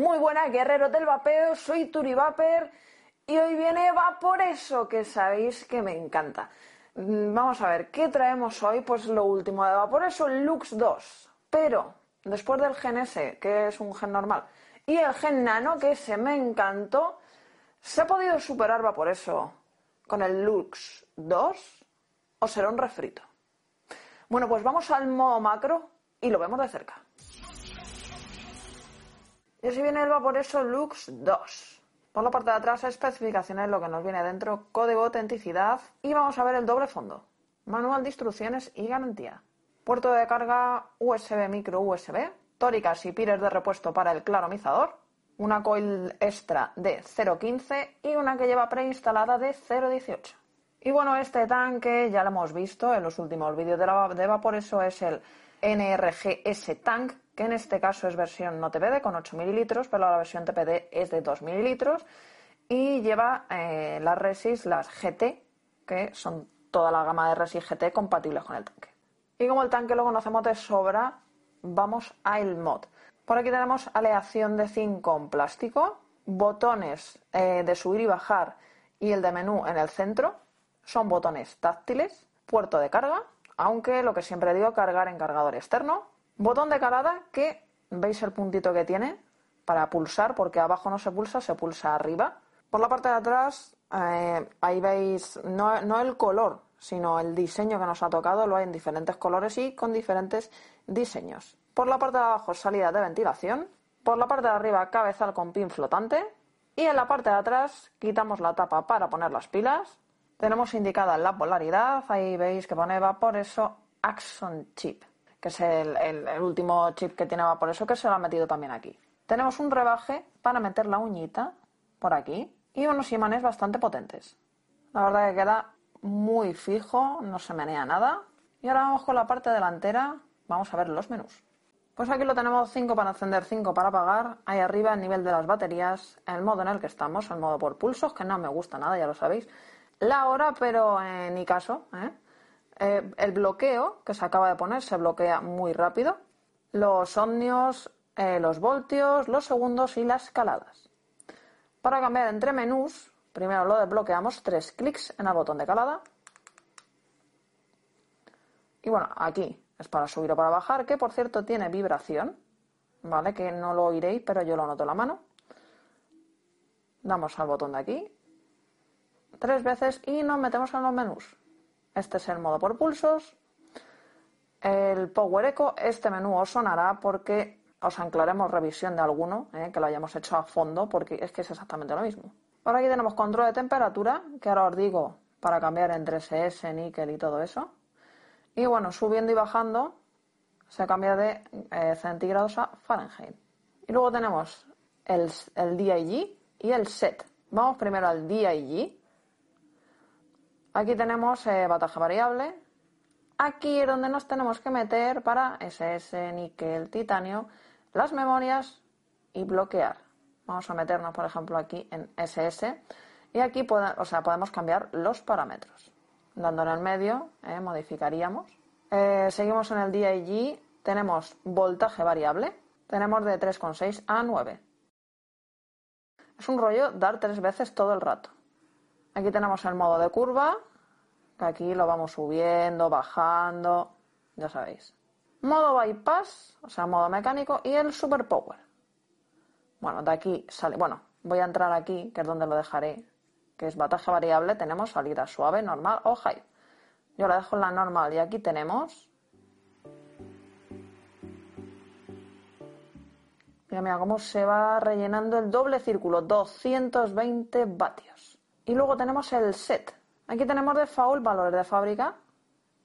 Muy buenas, guerreros del vapeo, soy Turi Vapor y hoy viene Vaporeso, que sabéis que me encanta. Mm, vamos a ver, ¿qué traemos hoy? Pues lo último de Vaporeso, el Lux 2. Pero, después del Gen S, que es un gen normal, y el Gen Nano, que se me encantó, ¿se ha podido superar Vaporeso con el Lux 2? ¿O será un refrito? Bueno, pues vamos al modo macro y lo vemos de cerca. Y así viene el Vaporeso Lux 2. Por la parte de atrás, especificaciones, lo que nos viene dentro, código autenticidad y vamos a ver el doble fondo, manual de instrucciones y garantía. Puerto de carga USB micro USB, tóricas y pires de repuesto para el claromizador, una coil extra de 0.15 y una que lleva preinstalada de 0.18. Y bueno, este tanque ya lo hemos visto en los últimos vídeos de, la, de es el NRGS Tank, que en este caso es versión no TPD con 8 mililitros, pero la versión TPD es de 2 mililitros y lleva eh, las Resis, las GT, que son toda la gama de Resis GT compatibles con el tanque. Y como el tanque lo conocemos de sobra, vamos a el mod. Por aquí tenemos aleación de zinc con plástico, botones eh, de subir y bajar y el de menú en el centro. Son botones táctiles, puerto de carga, aunque lo que siempre digo, cargar en cargador externo. Botón de calada que veis el puntito que tiene para pulsar, porque abajo no se pulsa, se pulsa arriba. Por la parte de atrás, eh, ahí veis no, no el color, sino el diseño que nos ha tocado, lo hay en diferentes colores y con diferentes diseños. Por la parte de abajo, salida de ventilación. Por la parte de arriba, cabezal con pin flotante. Y en la parte de atrás, quitamos la tapa para poner las pilas tenemos indicada la polaridad, ahí veis que pone Vaporeso Axon Chip, que es el, último chip que tiene Vaporeso que se lo ha metido también aquí. Tenemos un rebaje para meter la uñita por aquí y unos imanes bastante potentes. La verdad que queda muy fijo, no se menea nada. Y ahora vamos con la parte delantera, vamos a ver los menús. Pues aquí lo tenemos 5 para encender, 5 para apagar. Ahí arriba el nivel de las baterías, el modo en el que estamos, el modo por pulsos, que no me gusta nada, ya lo sabéis la hora, pero en mi caso. ¿eh? Eh, el bloqueo que se acaba de poner se bloquea muy rápido. Los ohmios, eh, los voltios, los segundos y las escaladas. Para cambiar entre menús, primero lo desbloqueamos, tres clics en el botón de calada. Y bueno, aquí es para subir o para bajar, que por cierto tiene vibración, ¿vale? Que no lo oiréis, pero yo lo noto en la mano. Damos al botón de aquí tres veces y nos metemos en los menús. Este es el modo por pulsos. El Power Echo, este menú os sonará porque os anclaremos revisión de alguno, eh, que lo hayamos hecho a fondo, porque es que es exactamente lo mismo. Por aquí tenemos control de temperatura, que ahora os digo para cambiar entre SS, níquel y todo eso. Y bueno, subiendo y bajando se cambia de eh, centígrados a Fahrenheit. Y luego tenemos el, el DIG y el SET. Vamos primero al DIG, Aquí tenemos eh, bataja variable. Aquí es donde nos tenemos que meter para SS, níquel, titanio, las memorias y bloquear. Vamos a meternos, por ejemplo, aquí en SS y aquí o sea, podemos cambiar los parámetros. Dando en el medio, eh, modificaríamos. Eh, seguimos en el DIG, tenemos voltaje variable, tenemos de 3,6 a 9. Es un rollo dar tres veces todo el rato. Aquí tenemos el modo de curva, que aquí lo vamos subiendo, bajando, ya sabéis. Modo bypass, o sea, modo mecánico, y el super power. Bueno, de aquí sale, bueno, voy a entrar aquí, que es donde lo dejaré, que es bataje variable, tenemos salida suave, normal o high. Yo la dejo en la normal y aquí tenemos... Mira, mira cómo se va rellenando el doble círculo, 220 vatios. Y luego tenemos el set. Aquí tenemos de default valores de fábrica,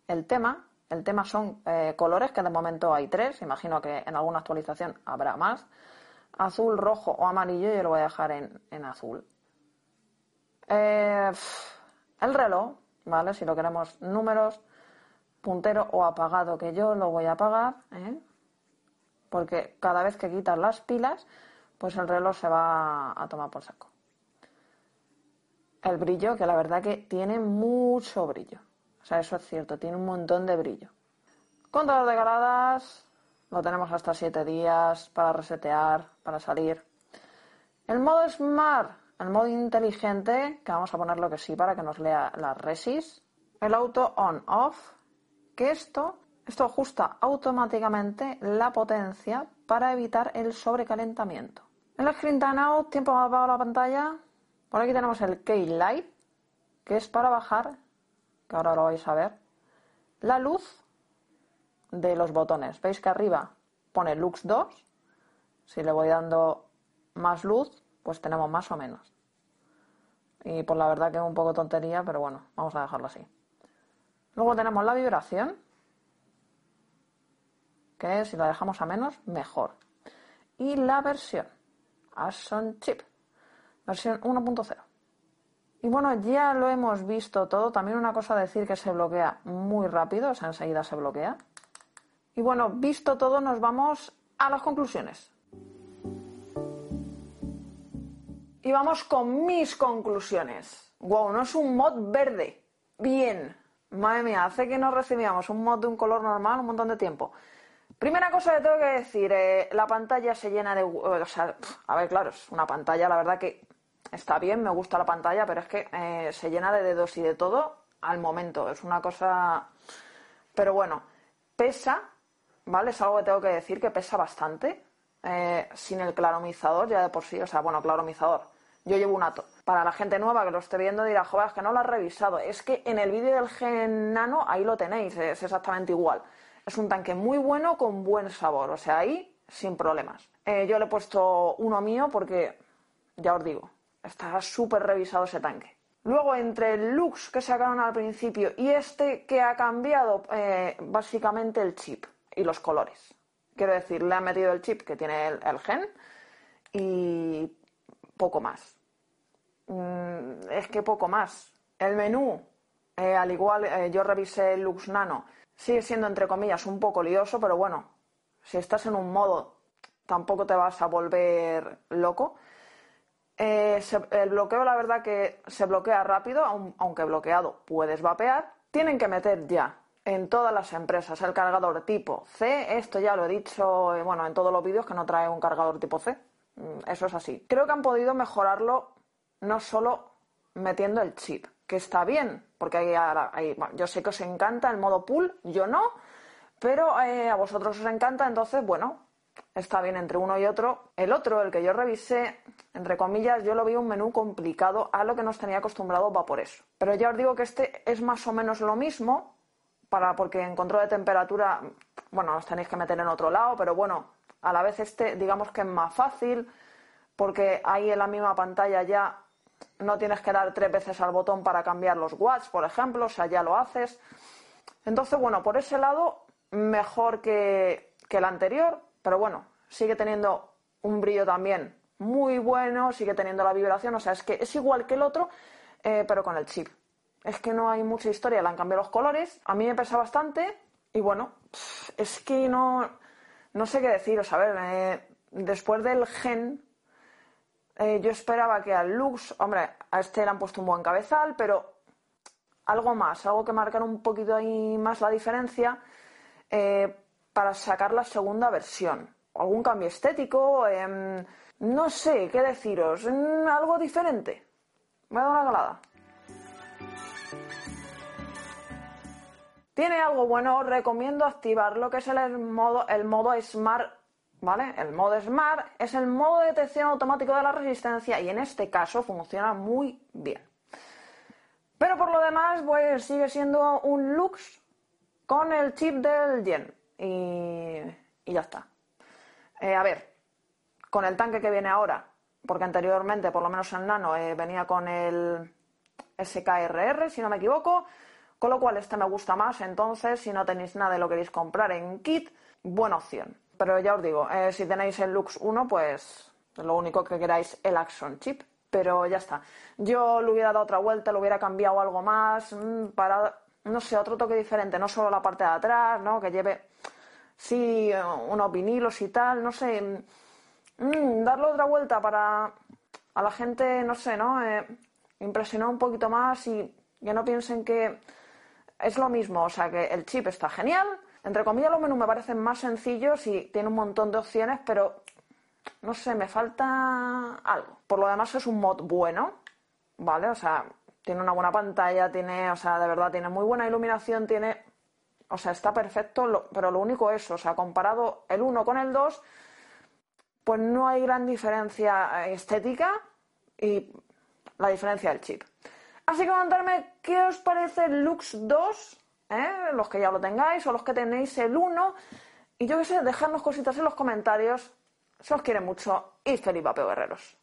el tema. El tema son eh, colores, que de momento hay tres. Imagino que en alguna actualización habrá más. Azul, rojo o amarillo. Yo lo voy a dejar en, azul. Eh, el reloj, ¿vale? Si lo queremos números, puntero o apagado, que yo lo voy a apagar, ¿eh? porque cada vez que quitas las pilas, pues el reloj se va a tomar por saco el brillo, que la verdad que tiene mucho brillo. O sea, eso es cierto, tiene un montón de brillo. Contador de galadas, lo tenemos hasta 7 días para resetear, para salir. El modo Smart, el modo inteligente, que vamos a ponerlo que sí para que nos lea las resis. El auto on-off, que esto, esto ajusta automáticamente la potencia para evitar el sobrecalentamiento. En el screen timeout, tiempo apagado la pantalla, por aquí tenemos el Key Light, que es para bajar, que ahora lo vais a ver, la luz de los botones. Veis que arriba pone Lux 2. Si le voy dando más luz, pues tenemos más o menos. Y por la verdad que es un poco tontería, pero bueno, vamos a dejarlo así. Luego tenemos la vibración, que si la dejamos a menos, mejor. Y la versión, Action Chip, versión 1.0. Y bueno, ya lo hemos visto todo. También una cosa decir que se bloquea muy rápido, o sea, enseguida se bloquea. Y bueno, visto todo, nos vamos a las conclusiones. Y vamos con mis conclusiones. Wow, no es un mod verde. Bien. Madre mía, hace que no recibíamos un mod de un color normal un montón de tiempo. Primera cosa que tengo que decir, eh, la pantalla se llena de... O sea, a ver, claro, es una pantalla, la verdad que está bien, me gusta la pantalla, pero es que eh, se llena de dedos y de todo al momento. Es una cosa... Pero bueno, pesa, ¿vale? Es algo que tengo que decir que pesa bastante. Eh, sin el claromizador ya de por sí, o sea, bueno, claromizador. Yo llevo un ato. Para la gente nueva que lo esté viendo dirá, joder, es que no lo has revisado. Es que en el vídeo del Gen Nano ahí lo tenéis, es exactamente igual. Es un tanque muy bueno con buen sabor, o sea, ahí sin problemas. Eh, yo le he puesto uno mío porque, ya os digo, está súper revisado ese tanque. Luego, entre el Lux que sacaron al principio y este que ha cambiado eh, básicamente el chip y los colores. Quiero decir, le han metido el chip que tiene el, gen y poco más. Mm, es que poco más. El menú, eh, al igual, eh, yo revisé el Lux Nano, sigue siendo entre comillas un poco lioso, pero bueno, si estás en un modo tampoco te vas a volver loco. Eh, el bloqueo, la verdad que se bloquea rápido, aunque bloqueado puedes vapear. Tienen que meter ya en todas las empresas el cargador tipo C. Esto ya lo he dicho, eh, bueno, en todos los vídeos que no trae un cargador tipo C. Mm, eso es así. Creo que han podido mejorarlo no solo metiendo el chip, que está bien, porque hay, yo sé que os encanta el modo pool, yo no, pero eh, a vosotros os encanta, entonces, bueno, está bien entre uno y otro. El otro, el que yo revisé, entre comillas, yo lo vi un menú complicado a lo que nos tenía acostumbrado va por eso. Pero ya os digo que este es más o menos lo mismo, para, porque en control de temperatura, bueno, os tenéis que meter en otro lado, pero bueno, a la vez este, digamos que es más fácil, porque ahí en la misma pantalla ya no tienes que dar tres veces al botón para cambiar los watts, por ejemplo, o sea, ya lo haces. Entonces, bueno, por ese lado, mejor que, que el anterior, pero bueno, sigue teniendo un brillo también muy bueno, sigue teniendo la vibración, o sea, es que es igual que el otro, eh, pero con el chip. Es que no hay mucha historia, le han cambiado los colores, a mí me pesa bastante y bueno, es que no, no sé qué deciros, a ver, eh, después del gen, eh, yo esperaba que al Lux, hombre, a este le han puesto un buen cabezal, pero algo más, algo que marcara un poquito ahí más la diferencia para sacar la segunda versión. Algún cambio estético, em, no sé qué deciros, algo diferente. Me dado una galada. Tiene algo bueno, os recomiendo activar lo que es el modo, el modo Smart, ¿vale? El modo Smart es el modo de detección automático de la resistencia y en este caso funciona muy bien. Pero por lo demás, pues sigue siendo un Lux con el chip del Gen y, ya está. Eh, a ver, con el tanque que viene ahora, porque anteriormente, por lo menos en Nano, eh, venía con el SKRR, si no me equivoco, con lo cual este me gusta más, entonces si no tenéis nada y lo queréis comprar en kit, buena opción. Pero ya os digo, eh, si tenéis el Lux 1, pues lo único que queráis el Action Chip. Pero ya está. Yo le hubiera dado otra vuelta, le hubiera cambiado algo más mm, para, no sé, otro toque diferente, no solo la parte de atrás, ¿no? Que lleve, sí, unos vinilos y tal, no sé. Mm, darle otra vuelta para a la gente, no sé, ¿no? Eh, impresionar un poquito más y que no piensen que es lo mismo, o sea que el chip está genial. Entre comillas, los menús me parecen más sencillos y tiene un montón de opciones, pero no sé, me falta algo. Por lo demás es un mod bueno, ¿vale? O sea, tiene una buena pantalla, tiene, o sea, de verdad, tiene muy buena iluminación, tiene, o sea, está perfecto, pero lo único es, o sea, comparado el 1 con el 2, pues no hay gran diferencia estética y la diferencia del chip. Así que comentarme qué os parece el Lux 2, ¿eh? los que ya lo tengáis o los que tenéis el 1. Y yo qué sé, dejadnos cositas en los comentarios. Se os quiere mucho y feliz vapeo guerreros.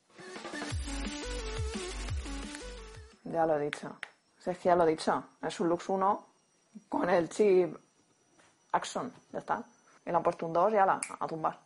Ya lo he dicho. Si es ya lo he dicho. Es un Lux 1 con el chip Axon. Ya está. Y le han puesto un 2 y ala, a tumbar.